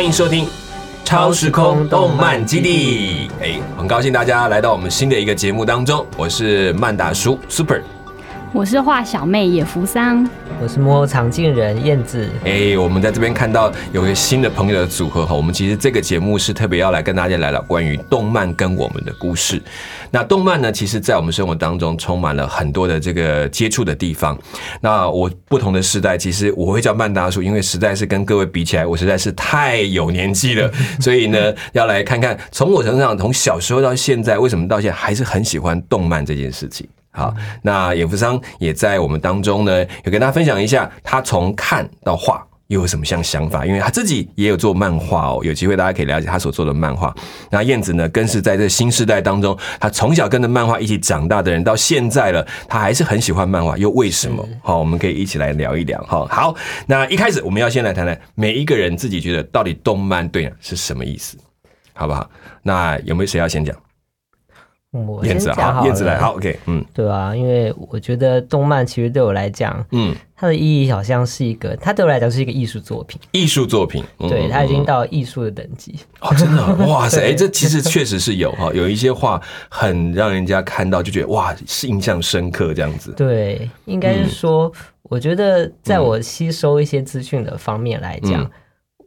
欢迎收听超时空动漫基地。哎，很高兴大家来到我们新的一个节目当中，我是曼达叔 Super。我是画小妹野福桑，我是摸长镜人燕子。哎，我们在这边看到有一个新的朋友的组合哈，我们其实这个节目是特别要来跟大家聊聊关于动漫跟我们的故事。那动漫呢，其实在我们生活当中充满了很多的这个接触的地方。那我不同的时代，其实我会叫曼大叔，因为实在是跟各位比起来，我实在是太有年纪了。所以呢，要来看看从我身上，从小时候到现在，为什么到现在还是很喜欢动漫这件事情。好，那野福商也在我们当中呢，有跟大家分享一下他从看到画又有什么像想法，因为他自己也有做漫画哦，有机会大家可以了解他所做的漫画。那燕子呢，更是在这新时代当中，他从小跟着漫画一起长大的人，到现在了，他还是很喜欢漫画，又为什么？好，我们可以一起来聊一聊。哈，好，那一开始我们要先来谈谈每一个人自己觉得到底动漫对是什么意思，好不好？那有没有谁要先讲？燕子好，燕子来好，OK，嗯，对啊，因为我觉得动漫其实对我来讲，嗯，它的意义好像是一个，它对我来讲是一个艺术作品，艺术作品，对，它已经到艺术的等级。哦，真的，哇塞，哎，这其实确实是有哈，有一些画很让人家看到就觉得哇，是印象深刻这样子，对，应该是说，我觉得在我吸收一些资讯的方面来讲。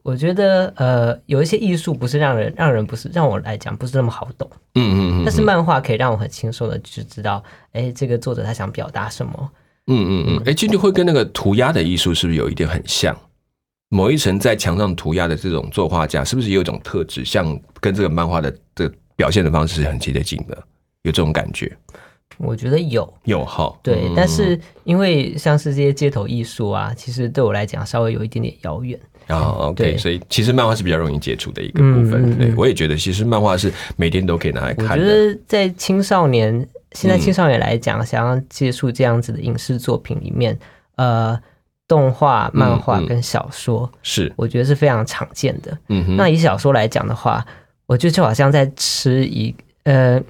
我觉得呃，有一些艺术不是让人让人不是让我来讲不是那么好懂，嗯嗯嗯，但是漫画可以让我很轻松的就知道，哎，这个作者他想表达什么，嗯嗯嗯，哎，这就会跟那个涂鸦的艺术是不是有一点很像？某一层在墙上涂鸦的这种作画家，是不是有一种特质，像跟这个漫画的的表现的方式是很接近的？有这种感觉？我觉得有有哈，对，但是因为像是这些街头艺术啊，其实对我来讲稍微有一点点遥远。啊，OK，所以其实漫画是比较容易接触的一个部分。对，我也觉得，其实漫画是每天都可以拿来看。我觉得在青少年，现在青少年来讲，想要接触这样子的影视作品里面，呃，动画、漫画跟小说，是我觉得是非常常见的。嗯哼，那以小说来讲的话，我觉得就好像在吃一呃。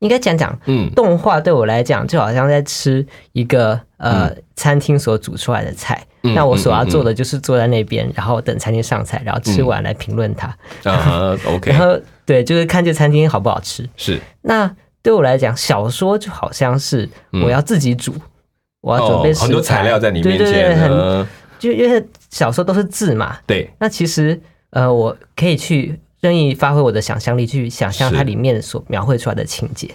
应该讲讲，嗯，动画对我来讲就好像在吃一个呃餐厅所煮出来的菜，那我所要做的就是坐在那边，然后等餐厅上菜，然后吃完来评论它。啊，OK。然后对，就是看这餐厅好不好吃。是。那对我来讲，小说就好像是我要自己煮，我要准备很多材料在你面前，很就因为小说都是字嘛。对。那其实呃，我可以去。愿意发挥我的想象力去想象它里面所描绘出来的情节，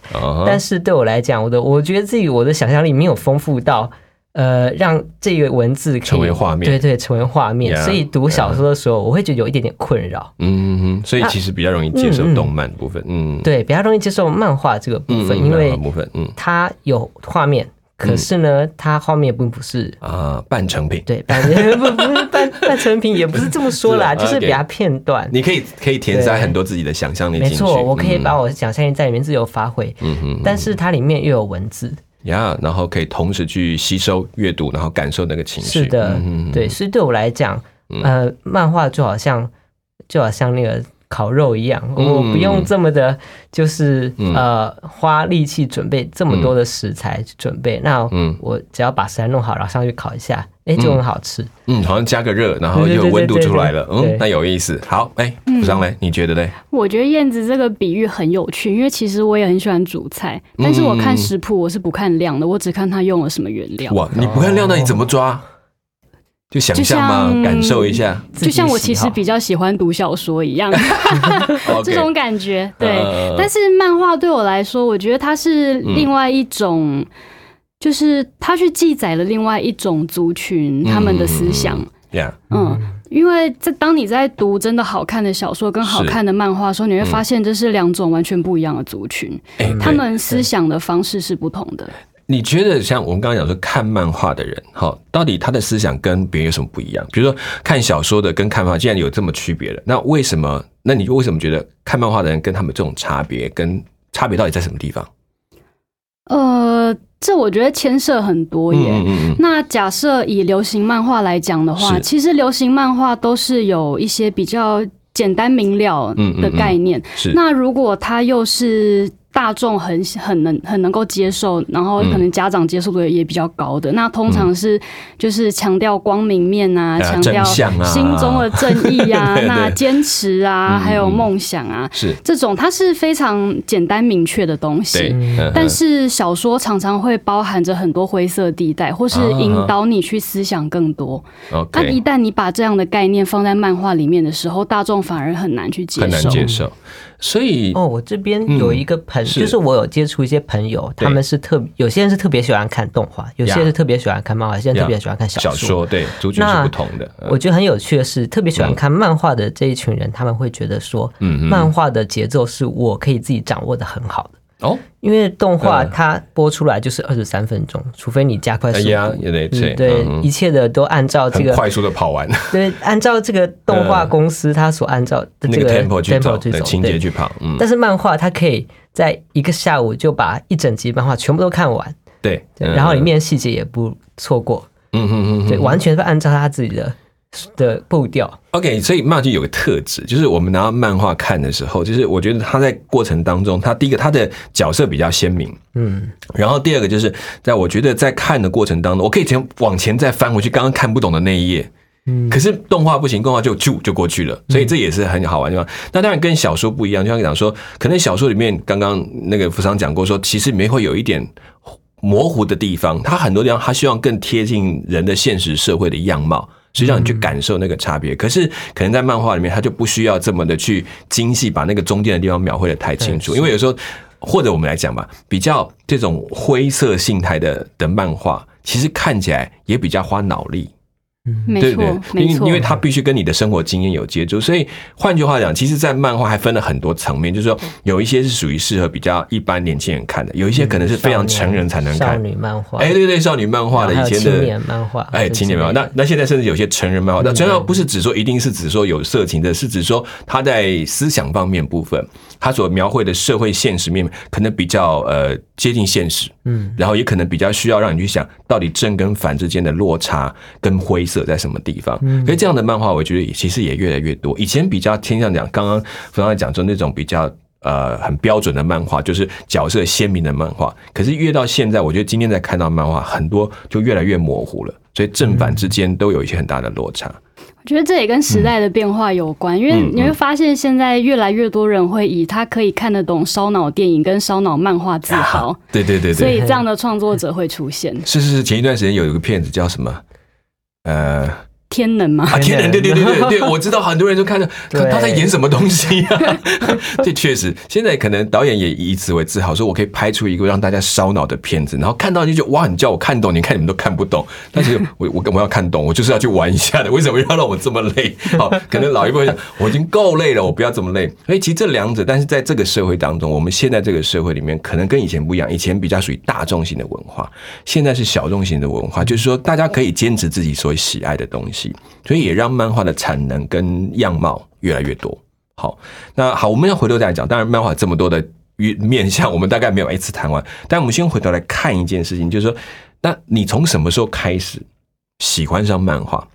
但是对我来讲，我的我觉得自己我的想象力没有丰富到，呃，让这个文字成为画面，对对，成为画面。所以读小说的时候，我会觉得有一点点困扰。嗯哼，所以其实比较容易接受动漫部分。嗯，对，比较容易接受漫画这个部分，因为部分，嗯，它有画面。可是呢，它后面并不是啊半成品，对，半 不不是半半成品，也不是这么说啦，就是比较片段。你可以可以填塞很多自己的想象力没错，我可以把我想象力在里面自由发挥。嗯哼，但是它里面又有文字呀，然后可以同时去吸收阅读，然后感受那个情绪。是的，对，所以对我来讲，呃，漫画就好像就好像那个。烤肉一样，我不用这么的，就是呃花力气准备这么多的食材去准备，那我只要把食材弄好，然后上去烤一下，哎，就很好吃。嗯，好像加个热，然后就有温度出来了。嗯，那有意思。好，哎，不上来，你觉得嘞？我觉得燕子这个比喻很有趣，因为其实我也很喜欢煮菜，但是我看食谱我是不看量的，我只看它用了什么原料。哇，你不看量，那你怎么抓？就想象吗？感受一下，就像我其实比较喜欢读小说一样，这种感觉。对，但是漫画对我来说，我觉得它是另外一种，就是它去记载了另外一种族群他们的思想。嗯，因为在当你在读真的好看的小说跟好看的漫画的时候，你会发现这是两种完全不一样的族群，他们思想的方式是不同的。你觉得像我们刚刚讲说看漫画的人，哈，到底他的思想跟别人有什么不一样？比如说看小说的跟看漫画，既然有这么区别了，那为什么？那你为什么觉得看漫画的人跟他们这种差别，跟差别到底在什么地方？呃，这我觉得牵涉很多耶。那假设以流行漫画来讲的话，其实流行漫画都是有一些比较简单明了的概念。是。那如果他又是。大大众很很能很能够接受，然后可能家长接受度也比较高的。那通常是就是强调光明面啊，强调心中的正义啊，那坚持啊，还有梦想啊，是这种它是非常简单明确的东西。但是小说常常会包含着很多灰色地带，或是引导你去思想更多。那一旦你把这样的概念放在漫画里面的时候，大众反而很难去接受。很难接受。所以哦，我这边有一个朋，就是我有接触一些朋友，他们是特有些人是特别喜欢看动画，有些人是特别喜欢看漫画，有些人特别喜欢看小说。对，族群是不同的。我觉得很有趣的是，特别喜欢看漫画的这一群人，他们会觉得说，漫画的节奏是我可以自己掌握的很好的。哦，因为动画它播出来就是二十三分钟，除非你加快速度，对，一切的都按照这个快速的跑完，对，按照这个动画公司它所按照的这个 tempo 去走，情节去跑。嗯，但是漫画它可以在一个下午就把一整集漫画全部都看完，对，然后里面细节也不错过，嗯嗯嗯，对，完全是按照他自己的。的步调，OK，所以漫剧有个特质，就是我们拿到漫画看的时候，就是我觉得他在过程当中，他第一个他的角色比较鲜明，嗯，然后第二个就是在我觉得在看的过程当中，我可以前往前再翻回去刚刚看不懂的那一页，嗯，可是动画不行，动画就就就过去了，所以这也是很好玩的地方。那当然跟小说不一样，就像讲说，可能小说里面刚刚那个福商讲过，说其实里面会有一点模糊的地方，他很多地方他希望更贴近人的现实社会的样貌。是让你去感受那个差别，可是可能在漫画里面，他就不需要这么的去精细，把那个中间的地方描绘的太清楚。因为有时候，或者我们来讲吧，比较这种灰色性态的的漫画，其实看起来也比较花脑力。没错，没错，因为因为他必须跟你的生活经验有接触，所以换句话讲，其实，在漫画还分了很多层面，就是说，有一些是属于适合比较一般年轻人看的，有一些可能是非常成人才能看。少女漫画。哎，对对，少女漫画的以前的青年漫画，哎，青年漫画。那那现在甚至有些成人漫画，那成人不是指说一定是指说有色情的，是指说他在思想方面部分，他所描绘的社会现实面可能比较呃接近现实，嗯，然后也可能比较需要让你去想到底正跟反之间的落差跟灰色在什么地方。所以这样的漫画，我觉得其实也越来越多。以前比较偏向讲，刚刚刚才讲说那种比较呃很标准的漫画，就是角色鲜明的漫画。可是越到现在，我觉得今天在看到漫画，很多就越来越模糊了。所以正反之间都有一些很大的落差。我觉得这也跟时代的变化有关，因为你会发现现在越来越多人会以他可以看得懂烧脑电影跟烧脑漫画自豪。对对对对，所以这样的创作者会出现。是是是，前一段时间有一个片子叫什么？呃。天能吗？啊，天能，对对对对对，我知道很多人都看着 他在演什么东西啊。这确实，现在可能导演也以此为自豪，说我可以拍出一个让大家烧脑的片子，然后看到就觉得哇，你叫我看懂，你看你们都看不懂。但是我 我我要看懂，我就是要去玩一下的。为什么要让我这么累？好，可能老一辈想我已经够累了，我不要这么累。所以其实这两者，但是在这个社会当中，我们现在这个社会里面，可能跟以前不一样。以前比较属于大众型的文化，现在是小众型的文化，就是说大家可以坚持自己所喜爱的东西。所以也让漫画的产能跟样貌越来越多。好，那好，我们要回头再讲。当然，漫画这么多的面面向，我们大概没有一次谈完。但我们先回头来看一件事情，就是说，那你从什么时候开始喜欢上漫画？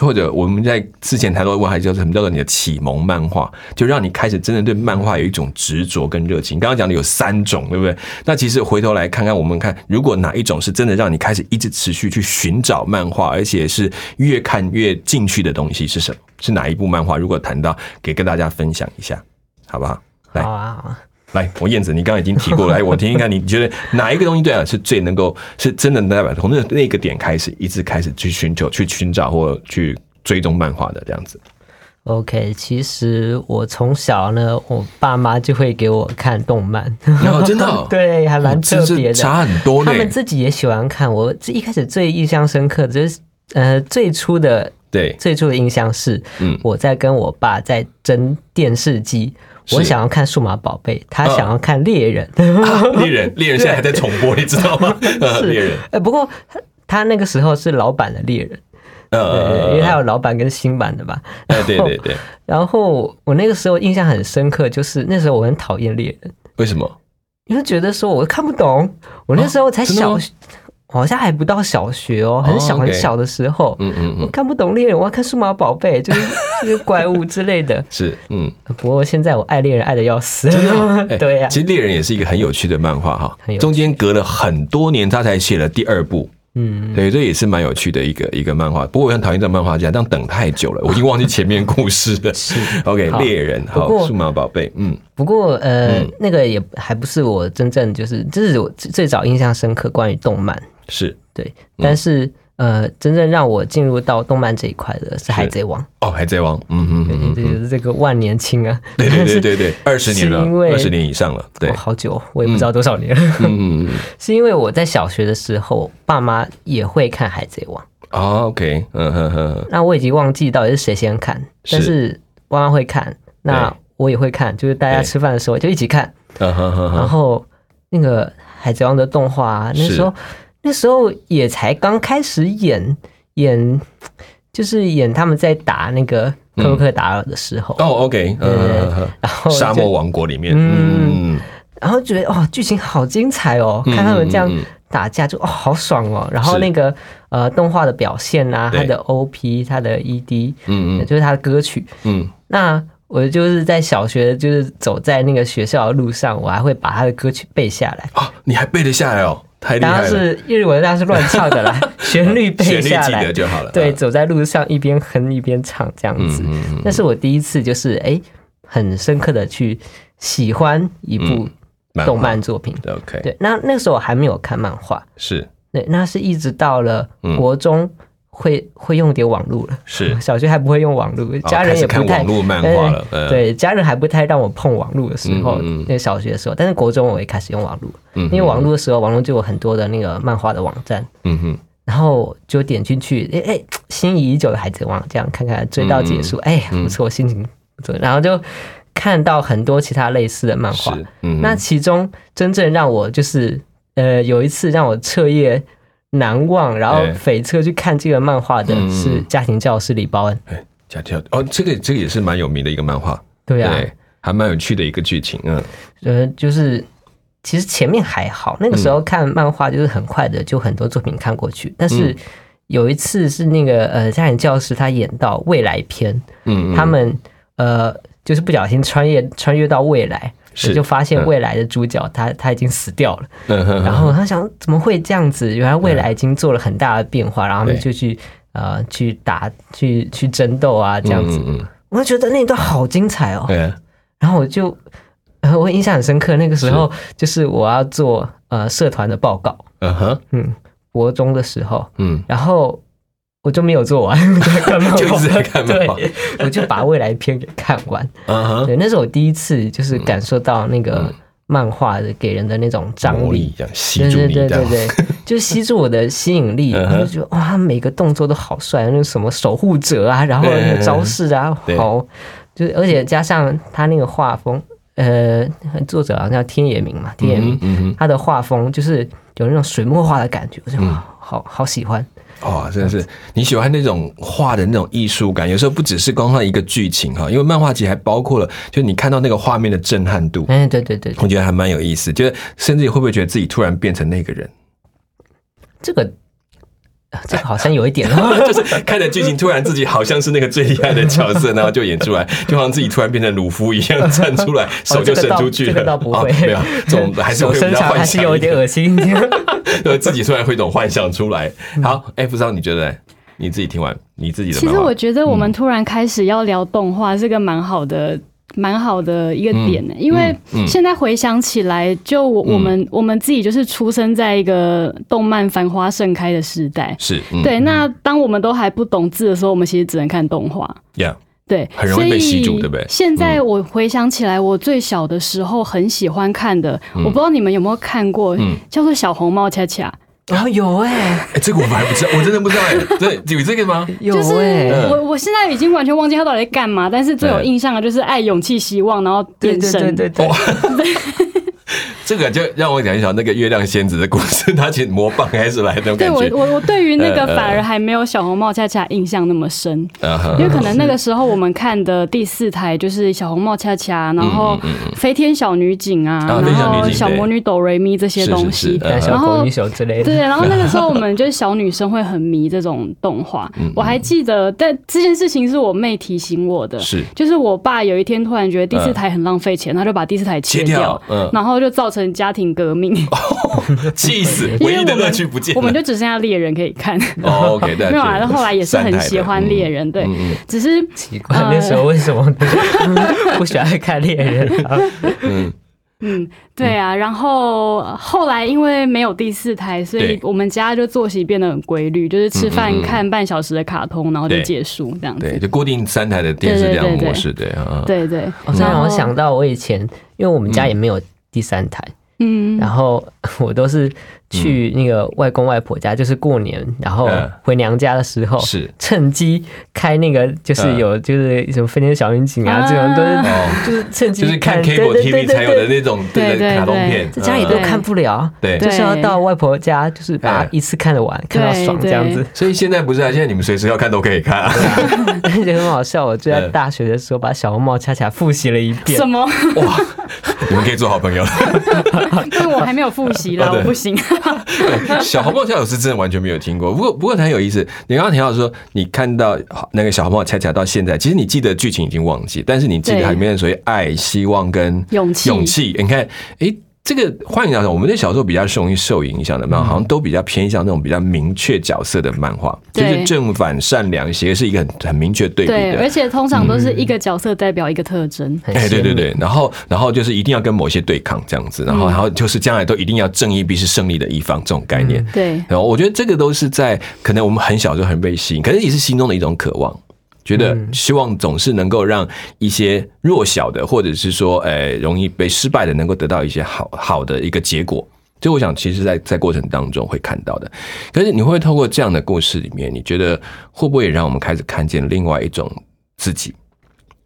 或者我们在之前谈到过，还叫什么叫做你的启蒙漫画，就让你开始真的对漫画有一种执着跟热情。刚刚讲的有三种，对不对？那其实回头来看看，我们看如果哪一种是真的让你开始一直持续去寻找漫画，而且是越看越进去的东西是什么？是哪一部漫画？如果谈到，给跟大家分享一下，好不好？来。好啊。来，我燕子，你刚刚已经提过来，我听听看，你觉得哪一个东西对啊是最能够是真的代表从那那个点开始，一直开始去寻求、去寻找或去追踪漫画的这样子？OK，其实我从小呢，我爸妈就会给我看动漫，真的 对，还蛮特别的，差很多。他们自己也喜欢看。我一开始最印象深刻的就是呃，最初的对最初的印象是，嗯，我在跟我爸在争电视机。我想要看数码宝贝，他想要看猎人。猎人，猎人现在还在重播，你知道吗？猎人。哎，不过他他那个时候是老版的猎人，呃，因为他有老版跟新版的吧。对对对。然后我那个时候印象很深刻，就是那时候我很讨厌猎人。为什么？因为觉得说我看不懂。我那时候才小，好像还不到小学哦，很小很小的时候，嗯嗯嗯，我看不懂猎人，我要看数码宝贝，就是就是怪物之类的。是，嗯。不过现在我爱猎人爱的要死，对呀。其实猎人也是一个很有趣的漫画哈，中间隔了很多年，他才写了第二部。嗯，对，这也是蛮有趣的一个一个漫画。不过我很讨厌这个漫画家，这样等太久了，我已经忘记前面故事了。是，OK，猎人，好，数码宝贝，嗯。不过呃，那个也还不是我真正就是，这是我最早印象深刻关于动漫。是对，但是呃，真正让我进入到动漫这一块的是《海贼王》哦，《海贼王》嗯嗯嗯，这就是这个万年青啊，对对对对对，二十年了，二十年以上了，对，好久，我也不知道多少年。了。嗯嗯 是因为我在小学的时候，爸妈也会看《海贼王》哦，OK，嗯哼哼，那我已经忘记到底是谁先看，但是妈妈会看，那我也会看，就是大家吃饭的时候就一起看，然后那个《海贼王》的动画那时候。那时候也才刚开始演演，就是演他们在打那个克洛克达尔的时候。哦，OK，嗯，然后沙漠王国里面，嗯，然后觉得哦，剧情好精彩哦，看他们这样打架就哦好爽哦。然后那个呃动画的表现啊，它的 OP，它的 ED，嗯嗯，就是它的歌曲，嗯，那我就是在小学就是走在那个学校的路上，我还会把他的歌曲背下来。啊，你还背得下来哦？当然是日文，当然是乱唱的啦。旋律背下来就好了。对，走在路上一边哼一边唱这样子。那是我第一次，就是哎，很深刻的去喜欢一部动漫作品。OK，对，那那个时候我还没有看漫画，是对，那是一直到了国中。会会用点网络了，是。小学还不会用网络，家人也不太网络漫画了。对，家人还不太让我碰网络的时候，那小学的时候，但是国中我也开始用网络，因为网络的时候，网络就有很多的那个漫画的网站，嗯哼，然后就点进去，哎哎，心仪已久的海贼王，这样看看追到结束，哎，不错，心情不错，然后就看到很多其他类似的漫画，那其中真正让我就是呃有一次让我彻夜。难忘，然后翡翠去看这个漫画的是家庭教师李包恩。哎，家庭教哦，这个这个也是蛮有名的一个漫画。对啊，还蛮有趣的一个剧情。嗯，呃，就是其实前面还好，那个时候看漫画就是很快的，就很多作品看过去。但是有一次是那个呃家庭教师他演到未来篇，嗯，他们呃就是不小心穿越穿越到未来。是，就发现未来的主角他他已经死掉了，然后他想怎么会这样子？原来未来已经做了很大的变化，然后他们就去呃去打去去争斗啊这样子。我就觉得那一段好精彩哦。对。然后我就我印象很深刻，那个时候就是我要做呃社团的报告。嗯哼。嗯，国中的时候。嗯。然后。我就没有做完，就一直在看漫画。我就把未来篇给看完。对，那是我第一次就是感受到那个漫画的给人的那种张力，吸住你，对对对，就吸住我的吸引力。我就觉得哇，每个动作都好帅，那什么守护者啊，然后那个招式啊，好，就是而且加上他那个画风，呃，作者好像叫天野明嘛，天野明，他的画风就是有那种水墨画的感觉，我就好好喜欢。哦，真的是你喜欢那种画的那种艺术感，有时候不只是光看一个剧情哈，因为漫画其实还包括了，就你看到那个画面的震撼度。嗯，对对对，我觉得还蛮有意思，就是甚至会不会觉得自己突然变成那个人？这个。这个好像有一点，就是看着剧情，突然自己好像是那个最厉害的角色，然后就演出来，就好像自己突然变成鲁夫一样站出来，手就伸出去了。这个倒不会，没有，这种还是会比较幻想，还是有一点恶心。对，自己突然会一种幻想出来。好，哎，不知道你觉得？你自己听完你自己的。其实我觉得我们突然开始要聊动画，是个蛮好的。蛮好的一个点呢，因为现在回想起来，就我我们我们自己就是出生在一个动漫繁花盛开的时代，是对。那当我们都还不懂字的时候，我们其实只能看动画，Yeah，对，很容易被吸住，对不对？现在我回想起来，我最小的时候很喜欢看的，我不知道你们有没有看过，叫做《小红帽恰恰》。哦，有哎，哎，这个我们还不知道，我真的不知道哎，对，有这个吗？有哎，我我现在已经完全忘记他到底在干嘛，但是最有印象的就是爱、勇气、希望，然后变身，对对对对。这个就让我讲一讲那个月亮仙子的故事，他其实魔棒还是来的对我我我对于那个反而还没有小红帽恰恰印象那么深，因为可能那个时候我们看的第四台就是小红帽恰恰，然后飞天小女警啊，然后小魔女哆瑞咪这些东西，然后女手之类的。对，然后那个时候 我们就是小女生会很迷这种动画。我还记得，但这件事情是我妹提醒我的，是。就是我爸有一天突然觉得第四台很浪费钱，他就把第四台切掉，然后就造成家庭革命，气死，唯一的乐趣不见，我们就只剩下猎人可以看。哦，OK，对，没有啊，后来也是很喜欢猎人，对，只是奇怪那时候为什么 不喜欢看猎人？嗯。嗯，对啊，然后后来因为没有第四台，所以我们家就作息变得很规律，就是吃饭看半小时的卡通，然后就结束这样子。对，就固定三台的电视这样模式，对啊。对对，这让我想到我以前，因为我们家也没有第三台，嗯，然后 我都是。去那个外公外婆家，就是过年，然后回娘家的时候，是。趁机开那个，就是有就是什么飞天小女警啊，这种都是就是趁机就是看 cable TV 才有的那种对对卡通片，在家里都看不了，对，就是要到外婆家，就是把一次看得完，看到爽这样子。所以现在不是啊，现在你们随时要看都可以看。啊，而且很好笑。我就在大学的时候把小红帽恰恰复习了一遍，什么？哇？你们可以做好朋友，但我还没有复习啦，我不行。小红帽恰恰是真的完全没有听过，不过不过很有意思。你刚刚提到说，你看到那个小红帽恰恰到现在，其实你记得剧情已经忘记，但是你记得里面所谓爱、希望跟勇气。勇气，你看，哎。这个换言讲，我们在小时候比较容易受影响的漫画，好像都比较偏向那种比较明确角色的漫画，就是正反善良邪是一个很很明确对比的，而且通常都是一个角色代表一个特征。哎，对对对，然后然后就是一定要跟某些对抗这样子，然后然后就是将来都一定要正义必是胜利的一方这种概念。对，然后我觉得这个都是在可能我们很小就很被吸引，可能也是心中的一种渴望。觉得希望总是能够让一些弱小的，或者是说，诶，容易被失败的，能够得到一些好好的一个结果。就我想，其实，在在过程当中会看到的。可是，你会透过这样的故事里面，你觉得会不会也让我们开始看见另外一种自己？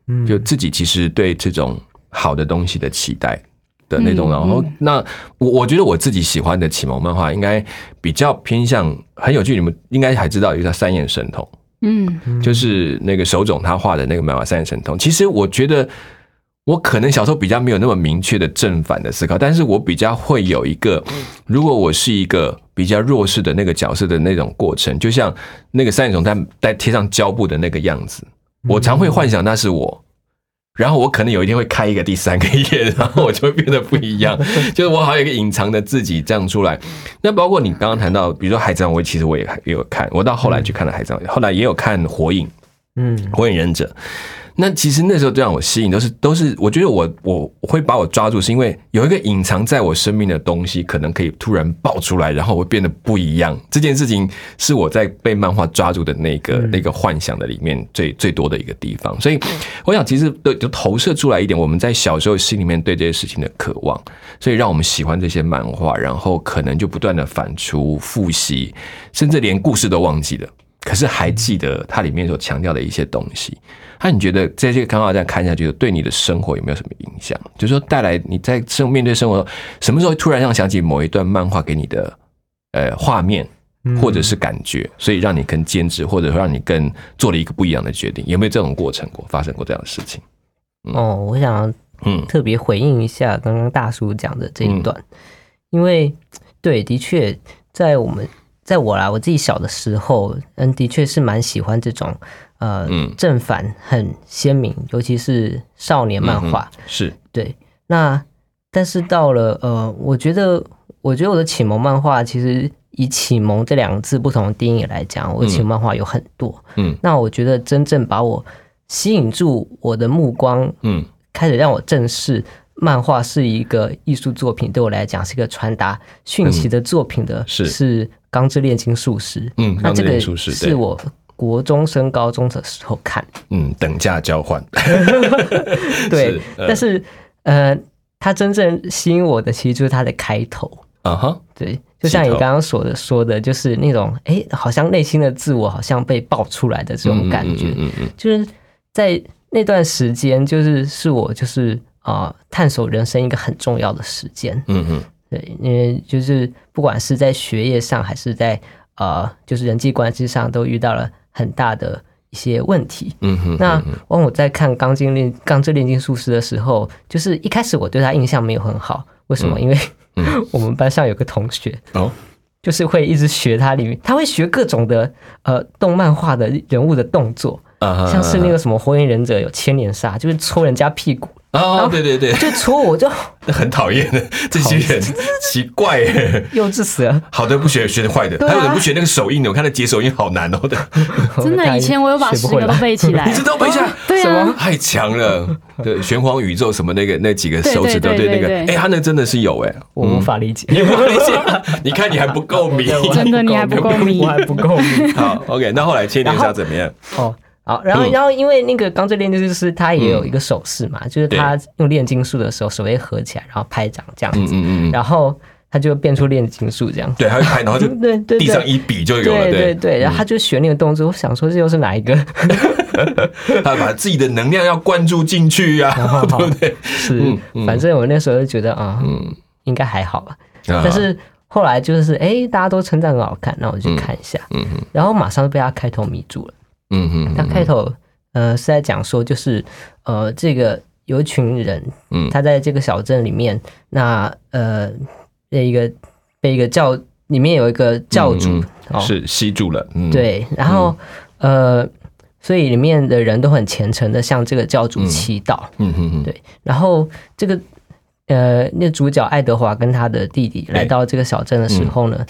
嗯，就自己其实对这种好的东西的期待的那种。然后，那我我觉得我自己喜欢的启蒙漫画，应该比较偏向很有趣。你们应该还知道一个叫《三眼神童》。嗯，就是那个手冢他画的那个漫画《三眼神通》。其实我觉得，我可能小时候比较没有那么明确的正反的思考，但是我比较会有一个，如果我是一个比较弱势的那个角色的那种过程，就像那个三眼虫在在贴上胶布的那个样子，我常会幻想那是我。然后我可能有一天会开一个第三个页，然后我就会变得不一样，就是我好像一个隐藏的自己这样出来。那包括你刚刚谈到，比如说《海贼王》，我其实我也也有看，我到后来去看了《海贼王》，后来也有看《火影》，嗯，《火影忍者》。那其实那时候最让我吸引都是都是，我觉得我我会把我抓住，是因为有一个隐藏在我生命的东西，可能可以突然爆出来，然后会变得不一样。这件事情是我在被漫画抓住的那个那个幻想的里面最最多的一个地方。所以我想，其实都就投射出来一点我们在小时候心里面对这些事情的渴望，所以让我们喜欢这些漫画，然后可能就不断的反刍、复习，甚至连故事都忘记了，可是还记得它里面所强调的一些东西。那你觉得在这个刚好这样看下去，对你的生活有没有什么影响？就是说，带来你在生面对生活，什么时候突然让想起某一段漫画给你的呃画面，或者是感觉，所以让你更坚持，或者说让你更做了一个不一样的决定？有没有这种过程过发生过这样的事情？哦，我想嗯特别回应一下刚刚大叔讲的这一段，因为对，的确在我们在我啦我自己小的时候，嗯，的确是蛮喜欢这种。呃，正反很鲜明，尤其是少年漫画，是对。那但是到了呃，我觉得，我觉得我的启蒙漫画，其实以启蒙这两个字不同的定义来讲，我的启蒙漫画有很多。嗯，那我觉得真正把我吸引住我的目光，嗯，开始让我正视漫画是一个艺术作品，对我来讲是一个传达讯息的作品的，是。是《钢之炼金术师》。嗯，那这个是我。国中升高中的时候看，嗯，等价交换，对，但是呃，它真正吸引我的其实就是它的开头，啊哈，对，就像你刚刚所的说的，就是那种哎，好像内心的自我好像被爆出来的这种感觉，嗯嗯，就是在那段时间，就是是我就是啊探索人生一个很重要的时间。嗯哼，对，因为就是不管是在学业上还是在呃就是人际关系上，都遇到了很大的一些问题。嗯哼，那当我在看《钢筋炼钢之炼金术师》的时候，就是一开始我对他印象没有很好，为什么？因为 我们班上有个同学哦。就是会一直学他里面，他会学各种的呃动漫画的人物的动作，像是那个什么火影忍者有千年杀，就是戳人家屁股。哦，对对对，就戳我就 很讨厌的 这些人，奇怪，幼稚死了。好的不学，学的坏的，还有人不学那个手印的，我看他解手印好难哦的。真的，以前我有把十个都背起来，你知道背下来？对啊，太强了。对，玄黄宇宙什么那个那几个手指头，对那个，哎，他那真的是有哎，我无法理解，你无法理解。你看你还不够迷，真的你还不够迷，我还不够迷。好，OK，那后来千年杀怎么样？哦。好，然后，然后，因为那个钢之炼金术师他也有一个手势嘛，就是他用炼金术的时候手会合起来，然后拍掌这样子，嗯嗯嗯，然后他就变出炼金术这样，对，他会拍，然后就 对对，地上一比就有了，对对，然后他就学那个动作，我想说这又是哪一个？他把自己的能量要灌注进去呀，对不对？是，反正我那时候就觉得啊，嗯，应该还好吧，但是后来就是哎，大家都称赞很好看，那我去看一下，然后马上被他开头迷住了。嗯哼，他开头呃是在讲说，就是呃这个有一群人，嗯，他在这个小镇里面，那呃那一个被一个教里面有一个教主是吸住了，嗯，对，然后呃所以里面的人都很虔诚的向这个教主祈祷，嗯哼哼，对，然后这个呃那主角爱德华跟他的弟弟来到这个小镇的时候呢。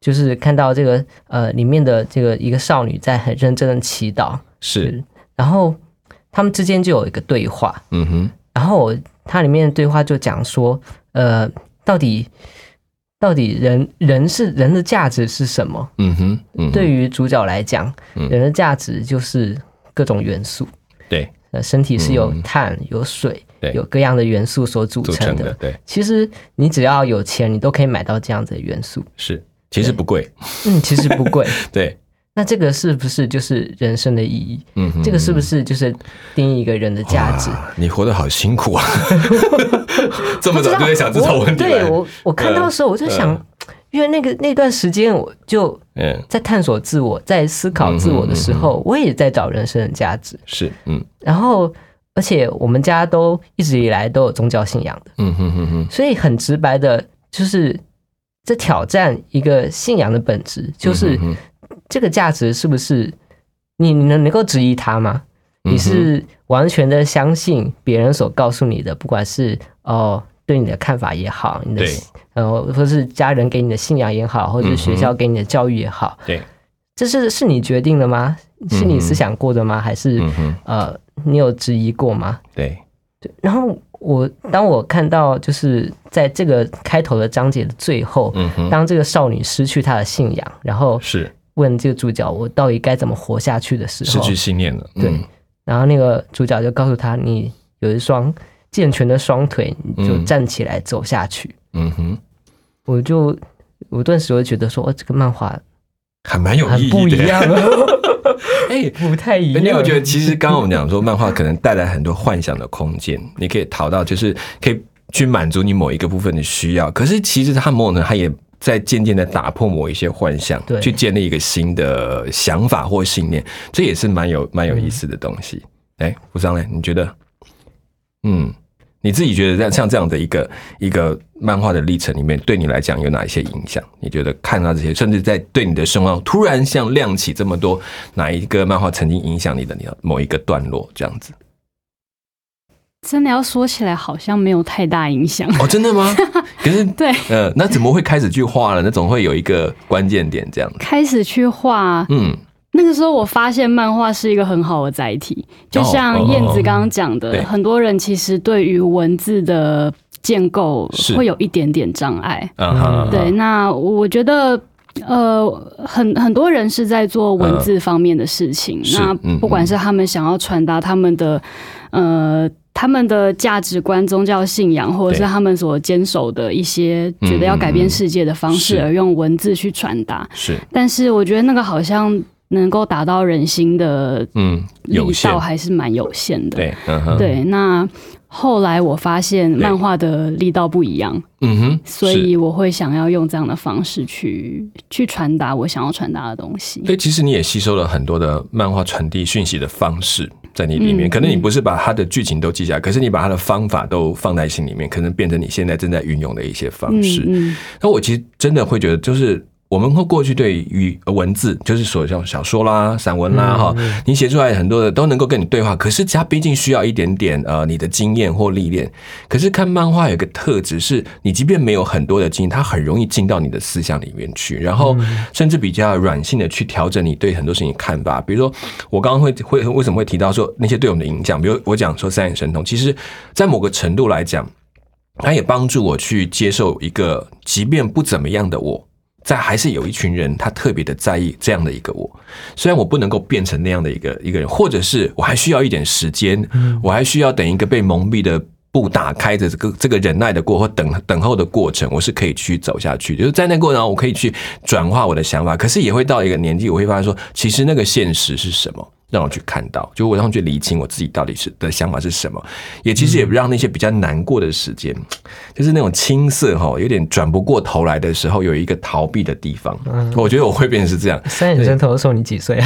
就是看到这个呃里面的这个一个少女在很认真的祈祷，是，然后他们之间就有一个对话，嗯哼，然后它里面的对话就讲说，呃，到底到底人人是人的价值是什么？嗯哼，对于主角来讲，人的价值就是各种元素，对，呃，身体是由碳、有水、有各样的元素所组成的，对，其实你只要有钱，你都可以买到这样子的元素，是。其实不贵，嗯，其实不贵。对，那这个是不是就是人生的意义？嗯，这个是不是就是定义一个人的价值？你活得好辛苦啊！这么早就在想这种问题。对我，我看到的时候我就想，因为那个那段时间我就在探索自我，在思考自我的时候，我也在找人生的价值。是，嗯。然后，而且我们家都一直以来都有宗教信仰的，嗯哼哼哼。所以很直白的，就是。这挑战一个信仰的本质，就是这个价值是不是你能能够质疑它吗？你是完全的相信别人所告诉你的，不管是哦对你的看法也好，你的呃或是家人给你的信仰也好，或者学校给你的教育也好，对，这是是你决定的吗？是你思想过的吗？还是呃你有质疑过吗？对对，然后。我当我看到就是在这个开头的章节的最后，嗯当这个少女失去她的信仰，然后是问这个主角我到底该怎么活下去的时候，失去信念了。对，然后那个主角就告诉他：“你有一双健全的双腿，你就站起来走下去。”嗯哼，我就我顿时会觉得说：“哦，这个漫画还蛮有意义，不一样。” 哎，不太一样。你有觉得，其实刚刚我们讲说，漫画可能带来很多幻想的空间，你可以逃到，就是可以去满足你某一个部分的需要。可是其实它某种，它也在渐渐的打破某一些幻想，去建立一个新的想法或信念，这也是蛮有蛮有意思的东西。哎，吴商嘞，你觉得？嗯。你自己觉得在像这样的一个一个漫画的历程里面，对你来讲有哪一些影响？你觉得看到这些，甚至在对你的生活突然像亮起这么多，哪一个漫画曾经影响你的你某一个段落这样子？真的要说起来，好像没有太大影响哦。真的吗？可是 对，呃，那怎么会开始去画了？那总会有一个关键点这样子。开始去画，嗯。那个时候，我发现漫画是一个很好的载体，就像燕子刚刚讲的，很多人其实对于文字的建构会有一点点障碍。对，那我觉得，呃，很很多人是在做文字方面的事情。那不管是他们想要传达他们的，呃，他们的价值观、宗教信仰，或者是他们所坚守的一些觉得要改变世界的方式，而用文字去传达。是，但是我觉得那个好像。能够打到人心的，嗯，力道还是蛮有限的。对，对。那后来我发现漫画的力道不一样，嗯哼，所以我会想要用这样的方式去去传达我想要传达的东西。所以其实你也吸收了很多的漫画传递讯息的方式在你里面，可能你不是把它的剧情都记下来，可是你把它的方法都放在心里面，可能变成你现在正在运用的一些方式。那我其实真的会觉得就是。我们会过去对于文字，就是所像小说啦、散文啦，哈，你写出来很多的都能够跟你对话。可是它毕竟需要一点点呃你的经验或历练。可是看漫画有个特质是，你即便没有很多的经验，它很容易进到你的思想里面去，然后甚至比较软性的去调整你对很多事情看法。比如说，我刚刚会会为什么会提到说那些对我们的影响？比如我讲说三眼神童，其实在某个程度来讲，它也帮助我去接受一个即便不怎么样的我。在还是有一群人，他特别的在意这样的一个我，虽然我不能够变成那样的一个一个人，或者是我还需要一点时间，我还需要等一个被蒙蔽的不打开的这个这个忍耐的过或等等候的过程，我是可以去走下去，就是在那过程中，我可以去转化我的想法，可是也会到一个年纪，我会发现说，其实那个现实是什么？让我去看到，就我让去理清我自己到底是的想法是什么，也其实也让那些比较难过的时间，就是那种青涩哈，有点转不过头来的时候，有一个逃避的地方。我觉得我会变成是这样。三眼针头的时候你几岁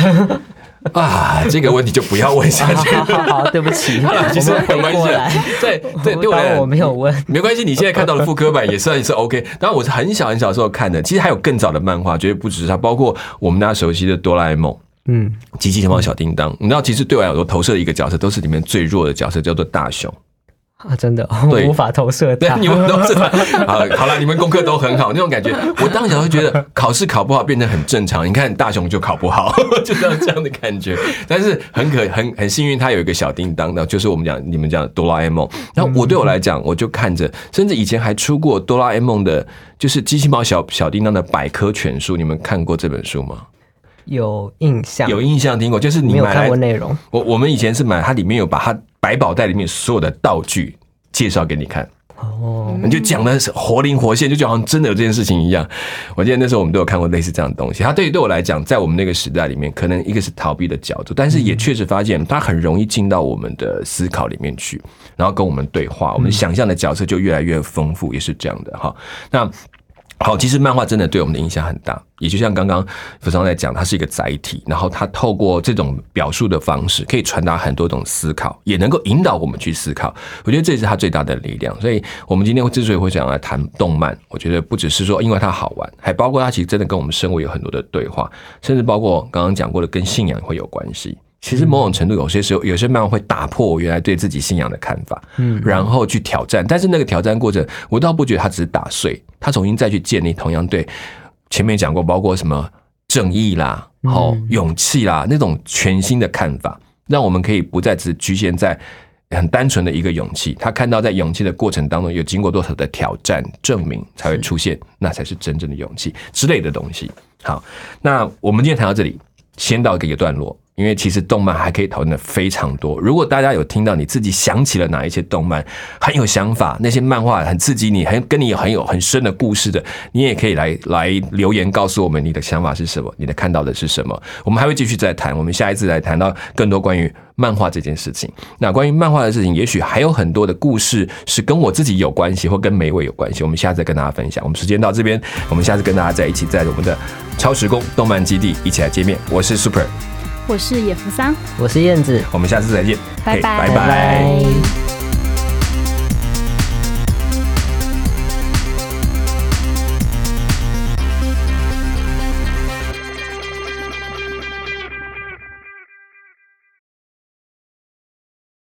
啊？这个问题就不要问下去。好，对不起，其实没关系。对对，对我我没有问，没关系。你现在看到的复刻版也算是 OK。当然我是很小很小时候看的，其实还有更早的漫画，绝对不只是它，包括我们大家熟悉的哆啦 A 梦。嗯，机器人猫小叮当，你知道，其实对我来说，投射的一个角色都是里面最弱的角色，叫做大雄啊，真的，我无法投射。对，你们都是好，好了，你们功课都很好，那种感觉，我当时会觉得考试考不好变得很正常。你看大雄就考不好，就这样这样的感觉。但是很可很很幸运，他有一个小叮当的，就是我们讲你们讲哆啦 A 梦。然后我对我来讲，我就看着，甚至以前还出过哆啦 A 梦的，就是机器猫小小叮当的百科全书。你们看过这本书吗？有印象，有印象听过，就是你没有看过内容。我我们以前是买，它里面有把它百宝袋里面所有的道具介绍给你看。哦，你就讲的是活灵活现，就就好像真的有这件事情一样。我记得那时候我们都有看过类似这样的东西。它对于对我来讲，在我们那个时代里面，可能一个是逃避的角度，但是也确实发现它很容易进到我们的思考里面去，然后跟我们对话，我们想象的角色就越来越丰富，也是这样的哈。那。好，其实漫画真的对我们的影响很大，也就像刚刚福昌在讲，它是一个载体，然后它透过这种表述的方式，可以传达很多种思考，也能够引导我们去思考。我觉得这是它最大的力量。所以，我们今天之所以会想要来谈动漫，我觉得不只是说因为它好玩，还包括它其实真的跟我们生活有很多的对话，甚至包括刚刚讲过的跟信仰会有关系。其实某种程度，有些时候有些漫画会打破我原来对自己信仰的看法，嗯，然后去挑战。但是那个挑战过程，我倒不觉得它只是打碎，它重新再去建立同样对前面讲过，包括什么正义啦、好勇气啦那种全新的看法，让我们可以不再只局限在很单纯的一个勇气。他看到在勇气的过程当中，有经过多少的挑战证明才会出现，那才是真正的勇气之类的东西。好，那我们今天谈到这里，先到一个段落。因为其实动漫还可以讨论的非常多。如果大家有听到你自己想起了哪一些动漫很有想法，那些漫画很刺激你，很跟你有很有很深的故事的，你也可以来来留言告诉我们你的想法是什么，你的看到的是什么。我们还会继续再谈，我们下一次来谈到更多关于漫画这件事情。那关于漫画的事情，也许还有很多的故事是跟我自己有关系，或跟每一位有关系。我们下次再跟大家分享。我们时间到这边，我们下次跟大家在一起，在我们的超时空动漫基地一起来见面。我是 Super。我是野福桑，我是燕子，我们下次再见，拜拜。拜拜。